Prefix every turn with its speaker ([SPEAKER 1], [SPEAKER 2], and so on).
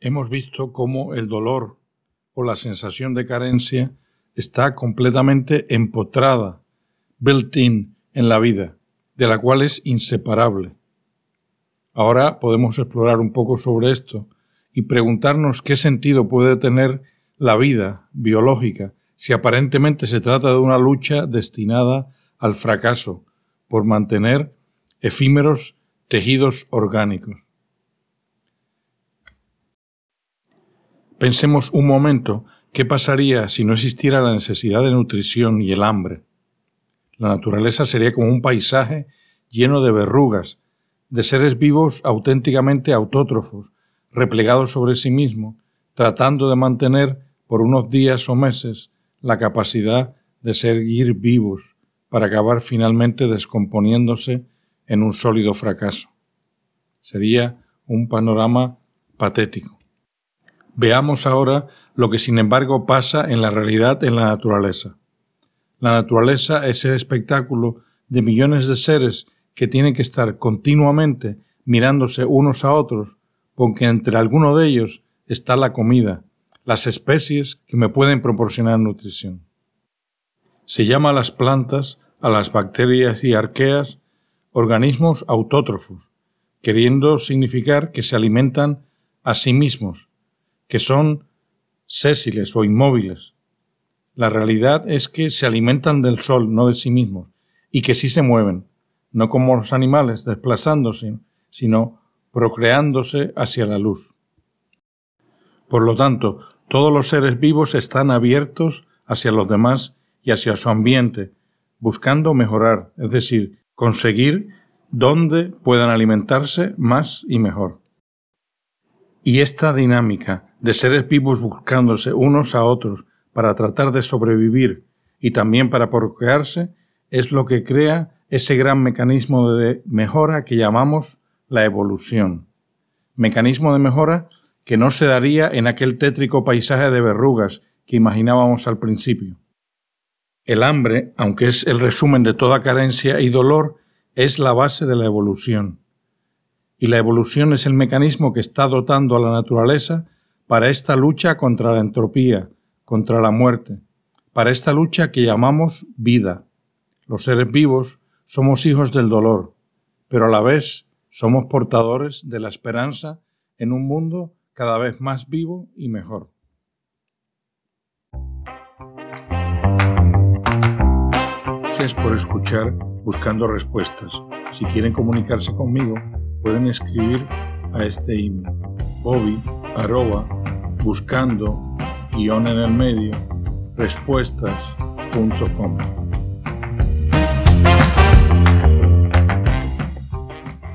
[SPEAKER 1] Hemos visto cómo el dolor o la sensación de carencia está completamente empotrada, built-in en la vida, de la cual es inseparable. Ahora podemos explorar un poco sobre esto y preguntarnos qué sentido puede tener la vida biológica si aparentemente se trata de una lucha destinada al fracaso por mantener efímeros tejidos orgánicos. Pensemos un momento qué pasaría si no existiera la necesidad de nutrición y el hambre. La naturaleza sería como un paisaje lleno de verrugas, de seres vivos auténticamente autótrofos, replegados sobre sí mismos, tratando de mantener por unos días o meses la capacidad de seguir vivos para acabar finalmente descomponiéndose en un sólido fracaso. Sería un panorama patético. Veamos ahora lo que sin embargo pasa en la realidad en la naturaleza. La naturaleza es el espectáculo de millones de seres que tienen que estar continuamente mirándose unos a otros, porque entre alguno de ellos está la comida, las especies que me pueden proporcionar nutrición. Se llama a las plantas, a las bacterias y arqueas, organismos autótrofos, queriendo significar que se alimentan a sí mismos, que son sésiles o inmóviles. La realidad es que se alimentan del sol, no de sí mismos, y que sí se mueven, no como los animales desplazándose, sino procreándose hacia la luz. Por lo tanto, todos los seres vivos están abiertos hacia los demás y hacia su ambiente, buscando mejorar, es decir, conseguir donde puedan alimentarse más y mejor. Y esta dinámica de seres vivos buscándose unos a otros para tratar de sobrevivir y también para procrearse, es lo que crea ese gran mecanismo de mejora que llamamos la evolución. Mecanismo de mejora que no se daría en aquel tétrico paisaje de verrugas que imaginábamos al principio. El hambre, aunque es el resumen de toda carencia y dolor, es la base de la evolución. Y la evolución es el mecanismo que está dotando a la naturaleza para esta lucha contra la entropía, contra la muerte, para esta lucha que llamamos vida. Los seres vivos somos hijos del dolor, pero a la vez somos portadores de la esperanza en un mundo cada vez más vivo y mejor. Gracias por escuchar Buscando Respuestas. Si quieren comunicarse conmigo, pueden escribir a este email bobby buscando guion en el medio respuestas.com.